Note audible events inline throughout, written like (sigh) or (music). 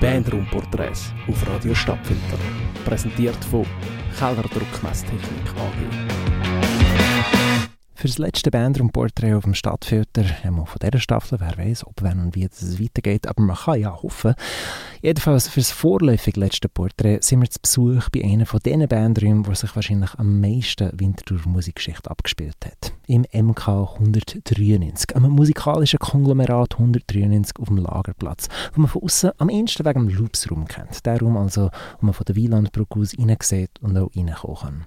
Bandraumporträts auf Radio Stadtfilter. Präsentiert von Keller Druckmesstechnik AG. Für das letzte Bandraumporträt auf dem Stadtfilter, einmal von dieser Staffel, wer weiß, ob, wenn und wie es weitergeht, aber man kann ja hoffen. Jedenfalls für das vorläufig letzte Porträt sind wir zu Besuch bei einer von diesen Bandräumen, wo sich wahrscheinlich am meisten Winterthur Musikgeschichte abgespielt hat. Im MK 193, einem musikalischen Konglomerat 193 auf dem Lagerplatz, wo man von außen am ehesten wegen dem Loopsraum kennt. Der Raum also, wo man von der Wielandbrücke aus hineinsieht und auch reinkommen kann.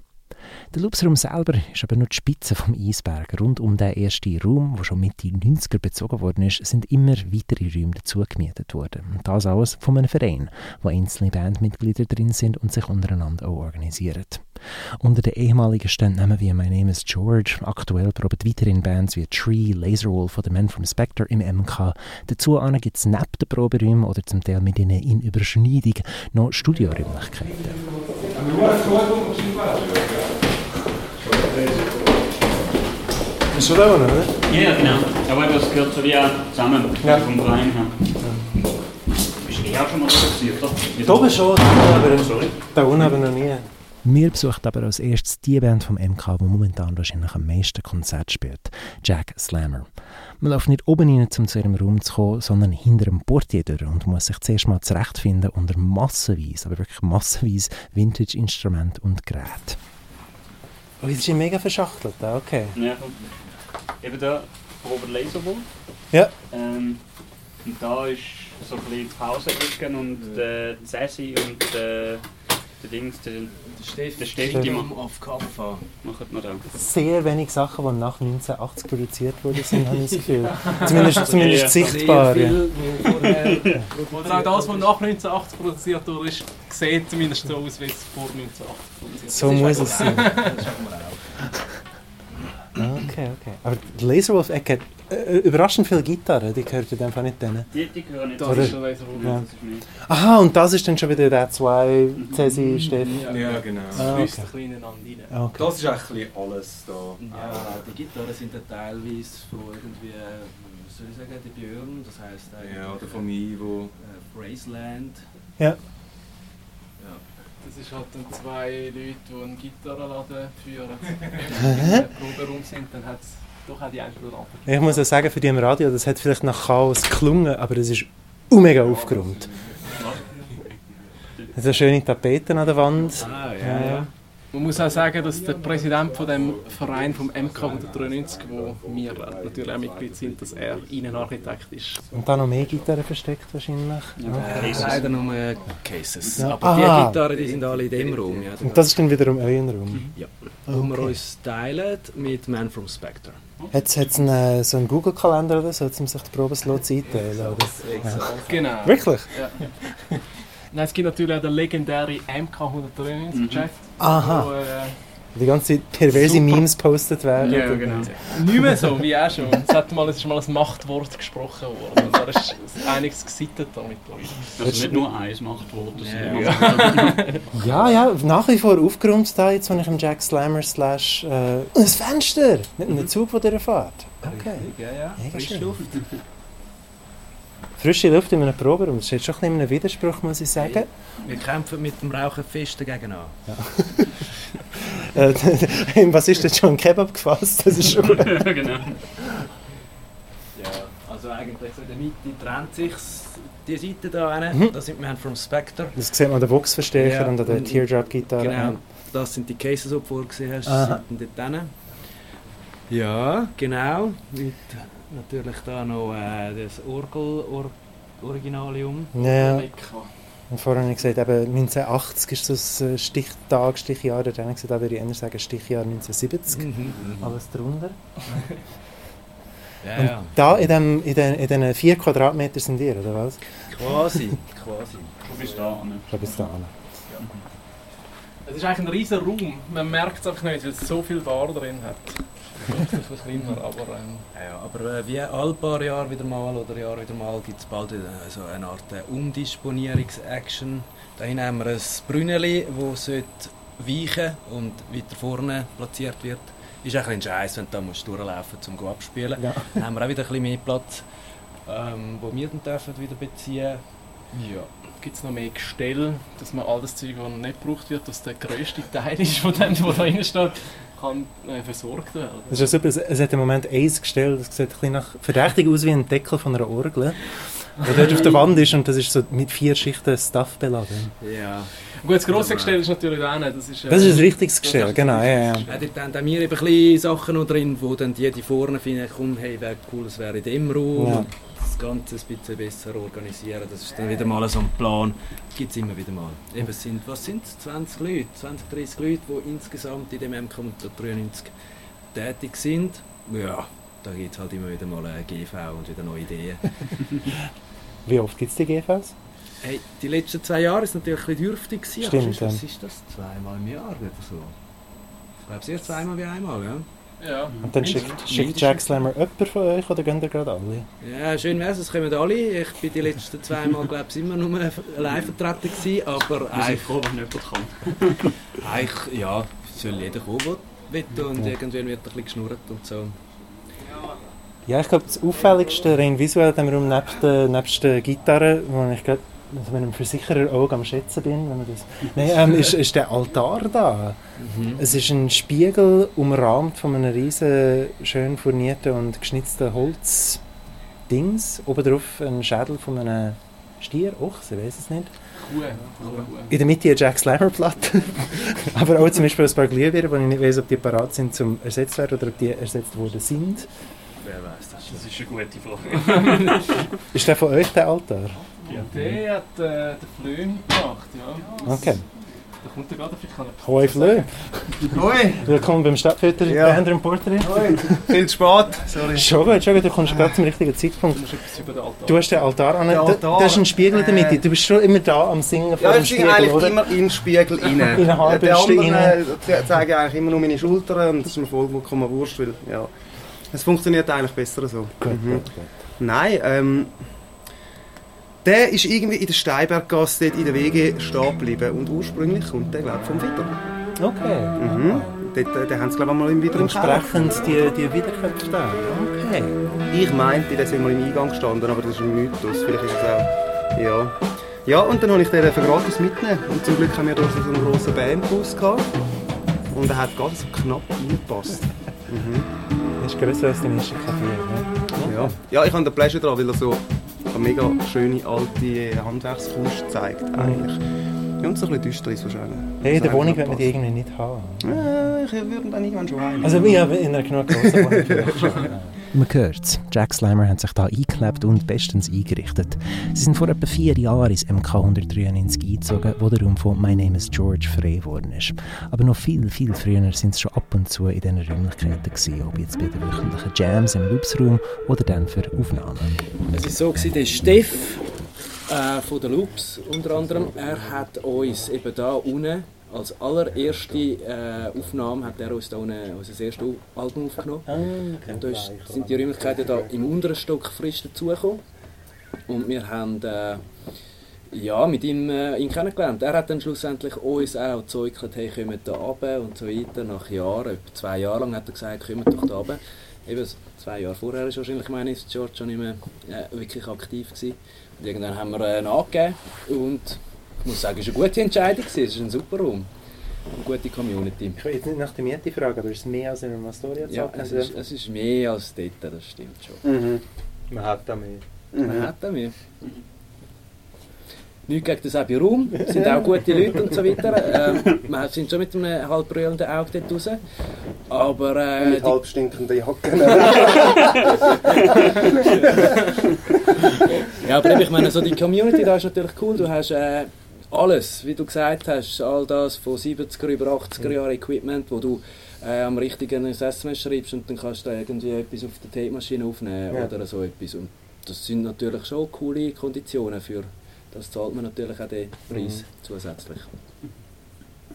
Der Loopsraum selber ist aber nur die Spitze vom Eisberg. Rund um den ersten Raum, der schon Mitte 90er bezogen worden ist, sind immer weitere Räume dazu gemietet worden. Und das alles von einem Verein, wo einzelne Bandmitglieder drin sind und sich untereinander auch organisieren. Unter den ehemaligen Ständen wie My Name is George, aktuell proben weiterhin Bands wie Tree, Laserwolf oder Man from Spectre im MK. Dazu gibt es neben den Proberäumen oder zum Teil mit ihnen in Überschneidung noch Studioräumlichkeiten. Ist schon da oder? Ja, genau. Aber das gehört so wie auch zusammen Ja. vom Verein her. Bist du auch schon mal interessiert, oder? Da oben schon, aber Sorry. da unten aber noch nie. Wir besuchen aber als erstes die Band vom MK, die momentan wahrscheinlich am meisten Konzert spielt, Jack Slammer. Man läuft nicht oben rein, um zu ihrem Raum zu kommen, sondern hinter dem Portier durch und muss sich zuerst mal zurechtfinden unter massenweise, aber wirklich massenweise Vintage-Instrumente und Geräte. Oh, das ist ja mega verschachtelt, ah, okay. Ja, eben da Robert Laserwolf. Ja. Ähm, und da ist so ein bisschen die Pausenecke und der Sassy und äh, der Dings, der, Ma- auf Kaffa. machen wir da. Sehr wenig Sachen, die nach 1980 produziert wurden, sind, habe ich das Gefühl. Zumindest, zumindest sichtbar. Ja. Also auch das, was nach 1980 produziert wurde, ist, sieht zumindest so aus, wie es vor 1980 produziert So muss es sein. (laughs) Okay, okay. Aber die Laserwolf-Ecke hat äh, überraschend viele Gitarren, die gehört in dem Fall nicht denen. Die, die gehören nicht Das Oder- ist schon wo Ja. Das ist nicht. Aha, und das ist dann schon wieder der zwei, Cesi, Steff. Ja, genau. Ah, fließt okay. ein bisschen ineinander rein. Ah, Okay. Das ist eigentlich ein bisschen alles da. Ja, die Gitarren sind dann teilweise von irgendwie, äh, was soll ich sagen, die Björn, das heisst eigentlich Ja, oder von Ivo. äh, Braceland. Ja. Das ist halt dann zwei Leute, die einen Gitarrenladen führen. (laughs) Wenn sie im Proberaum sind, dann hat es doch auch die eine oder andere. Ich muss auch sagen, für die im Radio, das hat vielleicht nach Chaos geklungen, aber es ist mega aufgeräumt. Es sind schöne Tapeten an der Wand. Ah, Ja, ja. Man muss auch sagen, dass der Präsident von dem Verein vom MK 193, wo wir natürlich auch Mitglied sind, dass er Innenarchitekt ist. Und da noch mehr Gitarren versteckt wahrscheinlich. Äh, leider nur Cases. Ja. Aber Aha. die Gitarren die sind alle in dem Raum. Ja, Und das ist dann wiederum euer Raum. ja. Wo wir uns teilen mit Man from Spectre. Hat es einen, äh, so einen Google-Kalender oder so, um sich die Probeslots einteilen? Oder? Genau. Wirklich? (laughs) Nein, es gibt natürlich auch den legendären MK 193 Jeff. Aha. Wo, äh, Die ganze perverse Super. Memes postet werden. Ja, genau. nicht mehr so wie auch schon. Es, hat mal, es ist mal ein Machtwort gesprochen worden. Und da ist einiges gesittet da mittlerweile. Also nicht nur eins macht Wort, das sind Ja. (laughs) Ja, ja, nach wie vor aufgeräumt da, jetzt, wenn ich im Jack Slammer slash... Äh, ein Fenster! Nicht ein Zug, der durchfährt. Okay. Ja, ja. Mega schön. Frische Luft in einem Proberaum, das ist jetzt schon ein bisschen ein Widerspruch, muss ich sagen. Wir kämpfen mit dem Rauchen fest dagegen an. Äh, (laughs) was ist jetzt schon ein Kebab gefasst? Das ist schon gut. (laughs) genau. Ja, also eigentlich so in der Mitte trennt sich die Seite da hin. Mhm. Das sind Man from Spectre. Das sieht man an den Vox-Verstärker Ja. und an der Teardrop-Gitarre. Genau, das sind die Cases, die du vorher gesehen hast. Aha. Die sind dort hin. Ja, genau. Mit natürlich da noch äh, das Orgel Or Originalium. Ja, und vorhin habe ich gesagt, eben 1980 ist so ein äh, Stichtag, Stichjahr. Dann habe ich gesagt, da würde ich eher sagen Stichjahr 1970. Mhm. Alles drunter. (laughs) Ja, Und ja. da in, dem, in, den, in diesen 4 Quadratmeter sind ihr, oder was? Quasi, (laughs) quasi. Du bist da, ne? Ich glaube, bis da an. Es ist eigentlich ein riesen Raum. Man merkt es einfach nicht, weil es so viel Bar drin hat. Kleiner, aber ähm, Ja, ja, aber äh, wie alle paar Jahre wieder mal oder Jahr wieder mal gibt es bald wieder so eine Art äh, Umdisponierungs-Action. Da haben wir ein Brünneli, das weichen und weiter vorne platziert wird. Ist ein bisschen scheiße, wenn du da musst durchlaufen musst, um zu abspielen. Ja. Dann haben wir auch wieder ein bisschen mehr Platz, ähm, wo wir dann dürfen wieder beziehen Ja. Gibt es noch mehr Gestell, dass man all das Zeug, das nicht gebraucht wird, dass der grösste Teil ist von dem, was da drin steht, kann äh, versorgt werden? Das ist ja super. Es, es hat im Moment eins gestellt, das sieht ein bisschen nach, verdächtig aus wie ein Deckel von einer Orgel. Der dort auf der Wand ist und das ist so mit vier Schichten Stuff beladen. Ja. Gut, das grosse Gestell ist natürlich auch nicht. Das ist, äh, Das ist ein richtiges Gestell, genau. Ja, ja. Ja, dort haben wir eben ein bisschen Sachen noch drin, wo dann die, die vorne finden, komm, hey, wäre cool, es wäre in dem Raum. Ja. Ganze ein bisschen besser organisieren. Das ist dann wieder mal so ein Plan. Gibt es immer wieder mal. Eben, es sind, was sind es? 20 Leute, 20, 30 Leute, die insgesamt in dem MK 93 tätig sind. Ja, da gibt es halt immer wieder mal eine GV und wieder neue Ideen. (laughs) Wie oft gibt es die GVs? Hey, die letzten zwei Jahre ist natürlich ein bisschen dürftig gewesen. Stimmt, was ist das? Zweimal im Jahr oder so? Ich glaube, sehr zweimal wie einmal, ja. Ja. Und dann schickt, schickt Jack Slammer jemand von euch oder gehen ihr gerade alle? Ja, schön wär's, es kommen alle. Ich bin die letzten zwei Mal, glaube ich, immer nur allein vertreten gewesen, aber eigentlich, froh, wenn jemand kommt. (laughs) eigentlich, ja, soll jeder kommen, der will und Ja. irgendwann wird ein bisschen geschnurrt und so. Ja, ich glaube, das auffälligste rein visuell in dem Raum, nebst der, nebst der Gitarre, wo ich gerade mit einem Versicherer auch am Schätzen bin, wenn man das... (laughs) Nein, ähm, ist, ist der Altar da. Mhm. Es ist ein Spiegel umrahmt von einem riesen schön furnierten und geschnitzten Holzdings. Oben drauf ein Schädel von einem Stier, Ochse, weiß es nicht. In der Mitte eine Jack Slammer Platte. (laughs) Aber auch zum Beispiel ein paar Glühbirnen, wo ich nicht weiß, ob die parat sind zum ersetzt werden oder ob die ersetzt worden sind. Wer weiß das schon. Das ist eine gute Frage. Ist der von euch der Altar? (laughs) Der hat äh, den Flöhm gemacht, ja. Okay. Da kommt er gerade, vielleicht kann er... Hoi Flö. Hoi! Willkommen beim Stadtfütter Ja. ja. Band Portrait. Hoi! Viel zu spät, sorry. Schon gut, schon gut, du kommst gerade zum richtigen Zeitpunkt. Du musst etwas über den Altar. Du hast den Altar an. Der Da, Altar, da ist ein Spiegel in der Mitte. Du bist schon immer da am Singen vor Ja, dem ich singe Spiegel, eigentlich oder? immer in den Spiegel rein. (laughs) In eine Haarbürste Die anderen rein. äh, zeigen eigentlich immer nur meine Schultern und das ist mir vollkommen wurscht, weil ja, es funktioniert eigentlich besser so. Gut, Mhm. gut, gut. Nein, ähm, der ist irgendwie in der Steinberggasse dort in der WG stehen geblieben und ursprünglich kommt der, glaube ich, vom Witter. Okay. Mhm. Dort, äh, den haben sie, glaube ich, mal im Keller. Entsprechend die, die Wiederköpfe da. Okay. Ich meinte, der sind mal im Eingang gestanden, aber das ist ein Mythos. Vielleicht ist es auch. Ja. Ja, und dann habe ich den gratis mitgenommen. Und zum Glück haben wir da so einen grossen Bandbus gehabt. Und er hat ganz knapp reingepasst. Mhm. (laughs) Das ist grösser als dein erster Kaffee. Ja. ja, ich habe den Pleasure dran, weil er so eine mega schöne alte Handwerkskunst zeigt. Eigentlich. Ja, und so ein bisschen düster ist wahrscheinlich. Hey, in der Wohnung wird man die irgendwie nicht haben. Ja, ich würde dann irgendwann schon heim. Also wir haben in einer genug grossen Wohnung. Man hört. Jack Slimer hat sich da eingeklebt und bestens eingerichtet. Sie sind vor etwa vier Jahren ins MK 193 eingezogen, wo der Raum von My Name is George frei geworden ist. Aber noch viel, viel früher sind sie schon ab und zu in diesen Räumlichkeiten gewesen, ob jetzt bei den wöchentlichen Jams im Loopsraum oder dann für Aufnahmen. Es war so, gewesen, der Steff äh, von den Loops unter anderem, er hat uns eben da unten als allererste äh, Aufnahme hat er uns da unten unser erstes Album aufgenommen. Und da ist, sind die Räumlichkeiten da im unteren Stock frisch dazugekommen. Und wir haben äh, ja, mit ihm äh, ihn kennengelernt. Er hat dann schlussendlich uns auch gezeigt, hey, kommt da runter und so weiter. Nach Jahren, etwa zwei Jahre lang hat er gesagt, kommt doch da runter. Eben zwei Jahre vorher ist wahrscheinlich meine ist George schon nicht mehr äh, wirklich aktiv gewesen. Und irgendwann haben wir äh, nachgegeben und ich muss sagen, es war eine gute Entscheidung, es ist ein super Raum. Eine gute Community. Ich will jetzt nicht nach der Miete fragen, aber ist es mehr als in einer Astoria Ja, es ist, es ist mehr als dort, das stimmt schon. Mhm. Man hat da mehr. Man Mhm. hat da mehr. Nichts gegen das Abbey Raum, es sind auch gute Leute und so weiter. (laughs) Ähm, wir sind schon mit einem halb brüllenden Auge dort raus. Aber äh, Mit die, halb stinkenden Jacken. (laughs) ja, aber eben, ich meine, so die Community da ist natürlich cool. Du hast äh, alles, wie du gesagt hast, all das von 70er über 80er Jahre Equipment, wo du äh, am richtigen SMS schreibst und dann kannst du da irgendwie etwas auf der Tape-Maschine aufnehmen Ja. oder so etwas. Und das sind natürlich schon coole Konditionen für das zahlt man natürlich auch den Preis Mhm. zusätzlich.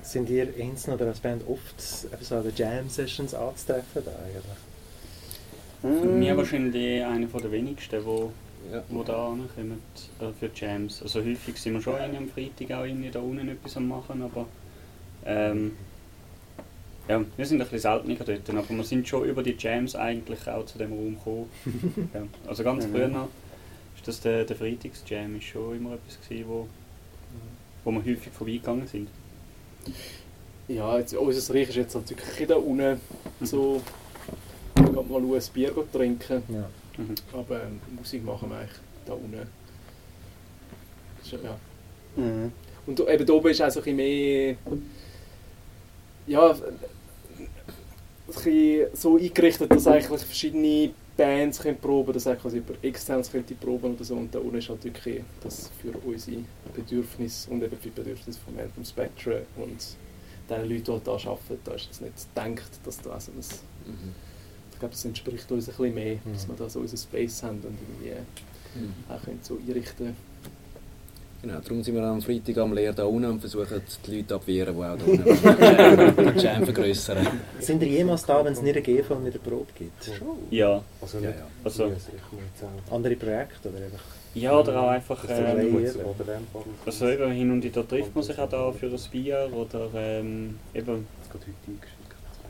Sind ihr einzeln oder als Band oft so an den Jam-Sessions anzutreffen? Da eigentlich? Für mich wahrscheinlich einer der wenigsten, wo, Ja. wo da ankommen äh, für die Jams. Also häufig sind wir schon irgendwie am Freitag auch irgendwie da unten etwas am machen, aber ähm, ja, wir sind ein bisschen seltener dort, aber wir sind schon über die Jams eigentlich auch zu dem Raum gekommen. (laughs) ja. Also ganz Mhm. früher war dass der, der Freitagsjam ist schon immer etwas gewesen, wo, wo wir häufig vorbeigegangen sind. Ja, jetzt, unser Reich ist jetzt wirklich da unten so. Ich gehe mal ein Bier trinken. Ja. Mhm. Aber ähm, Musik machen wir eigentlich da unten. Ist ja-. Mhm. Und da- eben da oben ist auch so ein bisschen mehr. Ja, ein bisschen so eingerichtet, dass eigentlich verschiedene Bands können proben dass eigentlich über externes könnte proben oder so. Und da unten ist halt wirklich das für unsere Bedürfnisse und eben für die Bedürfnisse von Anthem Spectre und den Leuten, die halt da arbeiten, da ist es nicht gedacht, dass da so ein Mhm. Ich glaube, das entspricht uns ein bisschen mehr, dass Mhm. wir da so unseren Space haben und irgendwie Mhm. auch können so einrichten Genau, darum sind wir am Freitag am Lehr da unten und versuchen die Leute abwehren, die auch da (laughs) unten den Jam vergrößern. Sind ihr jemals da, wenn es nicht eine GV und nicht eine Probe gibt? Ja, Also Ja, nicht ja. also, Andere Projekte oder einfach? ja oder auch einfach... Ähm, also eben hin und wieder trifft man sich auch da für ein Bier oder ähm, eben,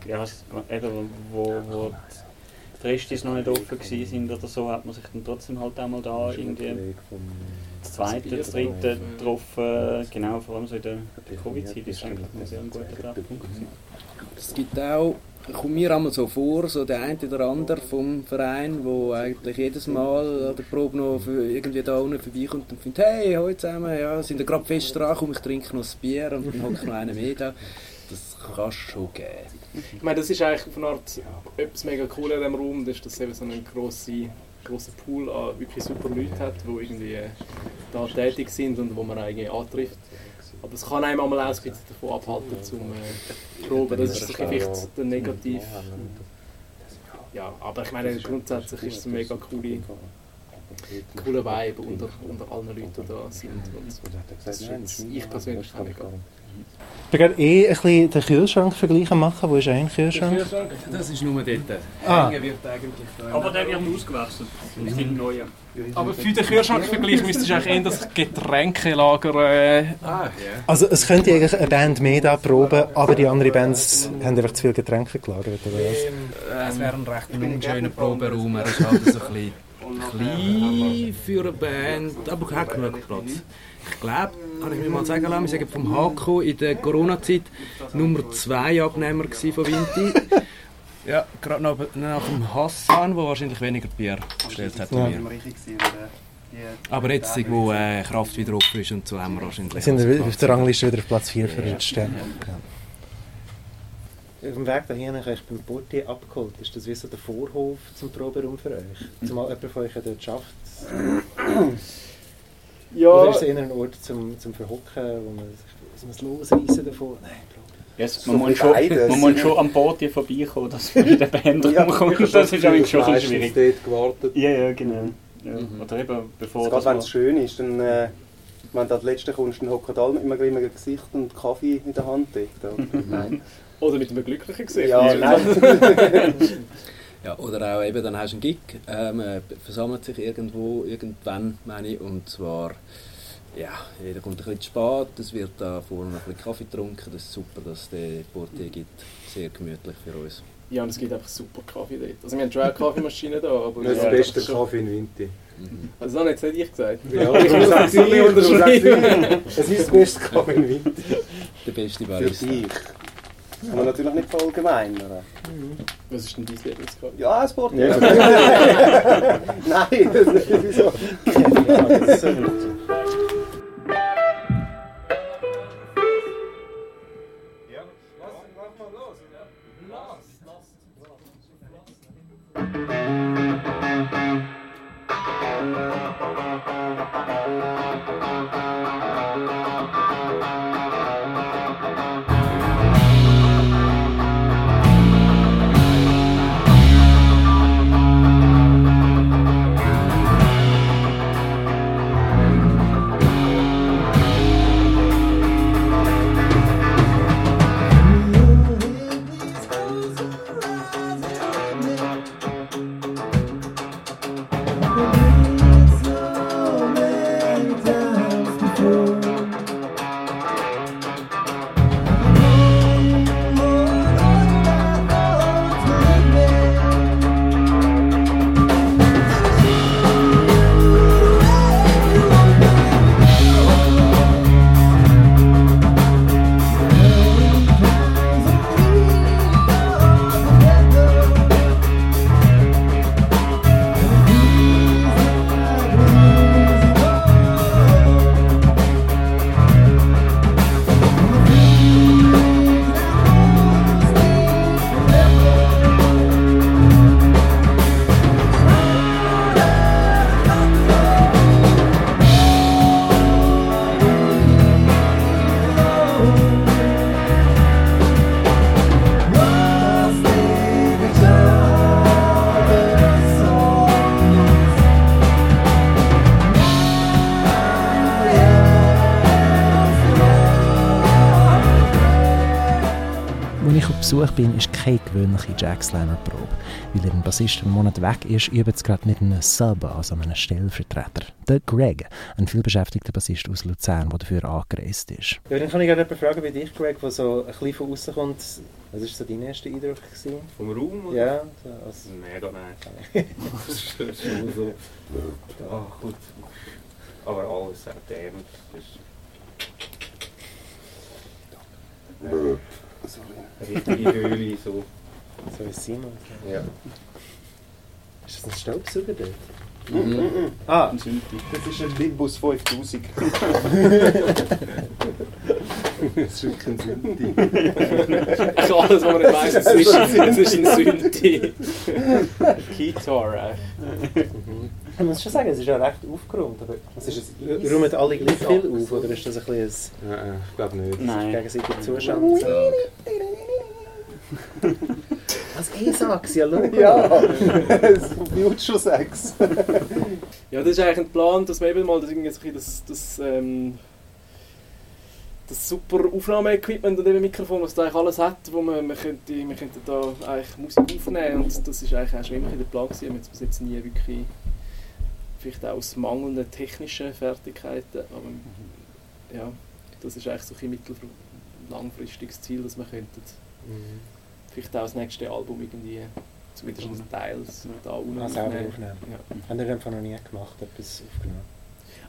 ja, eben wo, wo die Restis noch nicht offen gewesen sind oder so, hat man sich dann trotzdem halt einmal da irgendwie das zweite, das dritte getroffen, genau, vor allem so in der Covid-Zeit ist eigentlich ein sehr guter Treffpunkt. Es gibt auch, kommt mir einmal so vor, so der eine oder andere vom Verein, wo eigentlich jedes Mal an der Probe noch für irgendwie da unten vorbeikommt und findet, hey, heute zusammen, ja, sind wir gerade fest dran, komm, ich trinke noch ein Bier und dann hockt noch einer mehr da. Das kann schon geben. Ich meine, das ist eigentlich von einer Art etwas mega cool in diesem Raum, das dass es eben so einen grossen, grossen Pool an wirklich super Leuten hat, die irgendwie äh, da tätig sind und wo man eigentlich antrifft. Aber es kann einem auch ein bisschen davon abhalten, zum äh, proben. Das ist vielleicht der Negativ. Ja, aber ich meine, grundsätzlich ist es ein mega coole, cooler Vibe unter, unter allen Leuten, die da sind. Und ist ich persönlich auch mega. Ich gerade eh ein bisschen den Kühlschrank vergleichen machen. Wo ist ein Kühlschrank? Das ist nur dort. Ah. Hängen wird eigentlich da. Aber der wird ausgewechselt. Das sind neue. Aber für den Kühlschrankvergleich müsstest du eigentlich eher das Getränkelager. Äh, Ah, ja. Also es könnte eigentlich eine Band mehr da proben, aber die anderen Bands haben einfach zu viele Getränke gelagert. Oder was? Es wäre ein recht unschöner Proberaum. Er ist halt so ein bisschen klein für eine Band, aber hat genug Platz. Ich glaube, kann ich mir mal sagen lassen, wir sagen vom HK in der Corona-Zeit Nummer 2 Abnehmer von Vinti. (laughs) Ja, gerade nach, nach dem Hassan, der wahrscheinlich weniger Bier bestellt hat. Ja. Aber jetzt, wo äh, Kraft wieder offen ist und so, haben wir wahrscheinlich... sind wir auf der Rangliste wieder auf Platz 4 verrutscht. Ja. Auf dem Weg dahin habe ich beim Portier abgeholt. Ist das wie so der Vorhof zum Proberaum für euch? Zumal jemand von euch dort schafft. ja, Oder ist es eher ein Ort zum, zum Verhocken, wo man sich muss losreißen davon? Nein. Yes, So man, muss viel schon, man muss schon am Boot vorbeikommen, dass man in der Band (laughs) Ja, rumkommt. Das ist eigentlich schon ein bisschen schwierig. dort gewartet. Ja, ja, genau. Ja. Mhm. Oder eben, bevor Gerade das wenn es schön ist, dann, äh, wenn du als Letzte kommst, dann hocken alle mit einem grimmigen Gesicht und Kaffee in der Hand dort. (laughs) Nein. Oder mit einem glücklichen Gesicht. Ja, nein. (laughs) Ja, oder auch eben, dann hast du einen Gig, äh, man versammelt sich irgendwo, irgendwann, meine ich, und zwar, ja, jeder kommt ein bisschen zu spät, es wird da vorne noch ein bisschen Kaffee getrunken, das ist super, dass es den Portier gibt, sehr gemütlich für uns. Ja, und es gibt einfach super Kaffee dort. Also wir haben schon eine Kaffeemaschine da, aber... Das ist der beste Kaffee in Winti. Mhm. Also das habe jetzt nicht ich gesagt. Ja, ich muss unterschreiben. dir. Es ist das beste Kaffee in Winti. Der beste Für Barista. dich. Aber natürlich nicht verallgemeinern. Was ist denn dein Lieblingskaffee? Ja, ein Sport. Ja. (laughs) Nein, das ist nicht so. Besuch bin, ist keine gewöhnliche Jack Slammer-Probe. Weil ihr Bassist einen Monat weg ist, übt es gerade mit einem Sub, also einem Stellvertreter. Der Greg, ein vielbeschäftigter Bassist aus Luzern, der dafür angereist ist. Ja, dann kann ich gerne jemanden fragen wie dich, Greg, der so ein bisschen von außen kommt. Was war so dein erster Eindruck? Gewesen? Vom Raum? Oder? Ja, so als Mega nice. (laughs) das ist so. Ja, gut. Aber alles sehr dämmt. Richtige Höhle, so. so ist Simon. Ja. Ist das ein Staubsauger dort? Ah, Ein Synthi. das ist ein Limbus 5000. das ist wirklich ein Synthi. Alles, was man nicht weiss, es ist, ist ein Synthi. (laughs) Guitar, äh. Ich muss schon sagen, es ist ja recht aufgeräumt. Aber ist es? Räumen alle gleich viel auf? Oder ist das ein bisschen Ja, ja, ich glaube nicht. ein Nein. gegenseitig Zustand? Was ich sag's, ja, schau. Ja, es wird schon Sex. Ja, das ist eigentlich ein Plan, dass man eben mal das, irgendwie ein das, das, ähm, das super Aufnahmeequipment und eben Mikrofon, was da eigentlich alles hat, wo man, man könnte, man könnte da eigentlich Musik aufnehmen und das ist eigentlich auch schon immer ein der Plan gewesen. Wir haben es bis jetzt nie wirklich, vielleicht auch aus mangelnden technischen Fertigkeiten, aber ja, das ist eigentlich so ein mittel- langfristiges Ziel, dass wir könnten vielleicht auch das nächste Album irgendwie zumindest Teils da unten Ah, selber aufnehmen. aufnehmen. Ja. Haben wir einfach noch nie gemacht, etwas aufgenommen?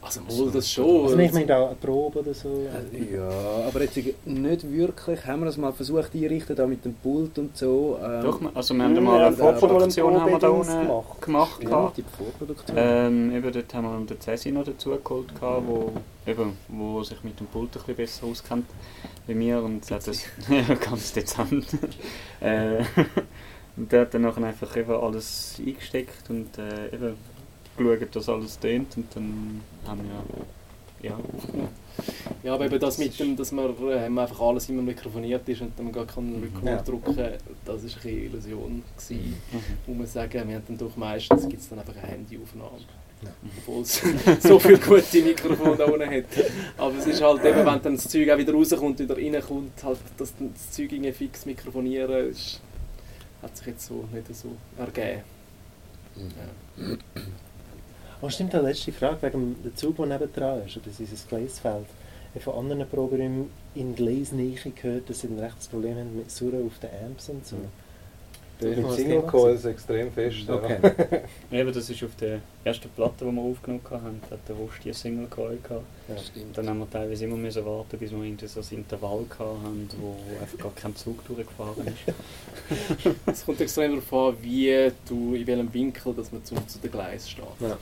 Also mal das schon. Also ich meine da eine Probe oder so. Ja, aber jetzt nicht wirklich. Haben wir das mal versucht einrichten, da mit dem Pult und so. Ähm, Doch, also wir haben mal eine Ja, Vorproduktion haben wir da unten gemacht. gemacht. ja, die Vorproduktion. Ähm, eben dort haben wir den Cesi noch dazu geholt, gehabt, wo, eben, wo sich mit dem Pult ein bisschen besser auskennt wie mir und hat das ja, (laughs) (laughs) ganz dezent. äh, (laughs) und der hat dann nachher einfach eben alles eingesteckt und äh, eben geschaut, dass alles tönt und dann haben wir ja, Ja, aber eben das mit dem, dass man ähm, einfach alles immer mikrofoniert ist und man gar keinen Rekord Ja. drücken das war eine Illusion. Gewesen. Mhm. Muss man sagen, wir haben dann doch meistens gibt's dann einfach eine Handyaufnahme. Obwohl es (laughs) so viele gute Mikrofone da unten hat. Aber es ist halt eben, wenn dann das Zeug auch wieder rauskommt, wieder reinkommt, halt, dass dann das Zeug irgendwie fix mikrofonieren, ist, hat sich jetzt so nicht so ergeben. Ja. Oh, stimmt, die letzte Frage wegen dem Zug, der nebendran ist, oder dieses Gleisfeld. Ich habe von anderen Proben in Gleisnähe gehört, dass sie ein rechtes Problem haben mit Surren auf den Amps und so. Der Beim Single ist extrem fest. ja. Okay. (laughs) Eben, das ist auf der ersten Platte, die wir aufgenommen haben, hat der Wurst die Single Coil gehabt. Ja. Dann haben wir teilweise immer müssen warten, bis wir irgendwie so ein Intervall gehabt haben, wo einfach gar kein Zug durchgefahren ist. (laughs) Kommt extrem darauf an, wie du, in welchem Winkel dass man zu, zu den Gleis steht. Ja.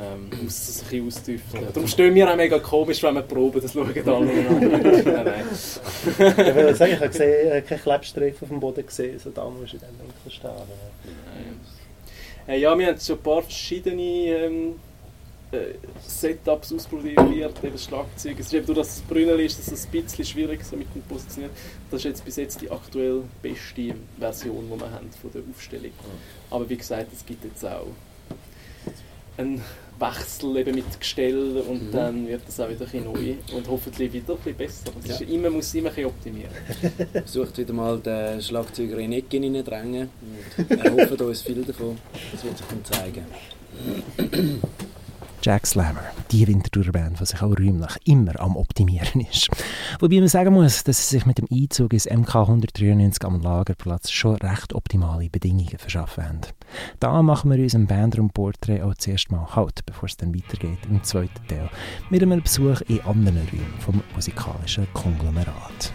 Ähm, (clears throat) muss das ein bisschen austüfteln. Darum stehen wir auch mega komisch, wenn wir proben, das schauen alle (laughs) nein, nein. Ich will sagen, ich habe gesehen, keinen Klebstreifen auf dem Boden gesehen, so da musst du in diesem Winkel stehen. oder? Äh, ja, wir haben schon ein paar verschiedene ähm, äh, Setups ausprobiert, eben das Schlagzeug. Es ist eben durch das Brünnel ist es ein bisschen schwierig so mit dem Positionieren. Das ist jetzt bis jetzt die aktuell beste Version, die wir haben von der Aufstellung. Aber wie gesagt, es gibt jetzt auch einen Wechsel eben mit Gestell und dann wird das auch wieder ein neu und hoffentlich wieder ein bisschen besser. Es ist immer, muss immer ein optimieren. (laughs) Versucht wieder mal den Schlagzeuger in die Ecke reindrängen. und erhoffen uns viel davon. Das wird sich dann zeigen. (laughs) Jack Slammer, die Winterthurer Band, die sich auch räumlich immer am Optimieren ist. (laughs) Wobei man sagen muss, dass sie sich mit dem Einzug ins MK 193 am Lagerplatz schon recht optimale Bedingungen verschaffen haben. Da machen wir unserem Bandraum-Porträt auch zuerst mal Halt, bevor es dann weitergeht im zweiten Teil, mit einem Besuch in anderen Räumen vom musikalischen Konglomerat.